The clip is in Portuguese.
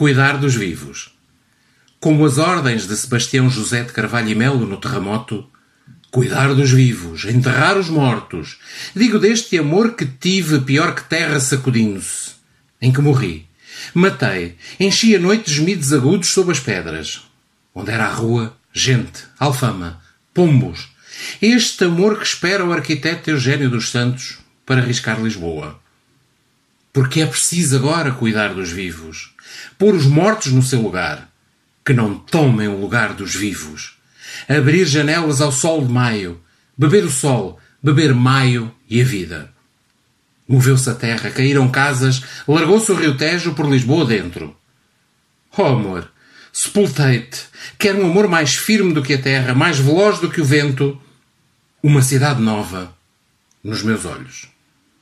cuidar dos vivos. Como as ordens de Sebastião José de Carvalho e Melo no terremoto, cuidar dos vivos, enterrar os mortos. Digo deste amor que tive pior que terra sacudindo-se, em que morri. Matei, enchi a noite de gemidos agudos sob as pedras. Onde era a rua, gente, alfama, pombos. Este amor que espera o arquiteto Eugênio dos Santos para arriscar Lisboa. Porque é preciso agora cuidar dos vivos, pôr os mortos no seu lugar, que não tomem o lugar dos vivos. Abrir janelas ao sol de maio, beber o sol, beber maio e a vida. Moveu-se a terra, caíram casas, largou-se o rio Tejo por Lisboa dentro. Oh amor, sepultei-te, quer um amor mais firme do que a terra, mais veloz do que o vento, uma cidade nova nos meus olhos.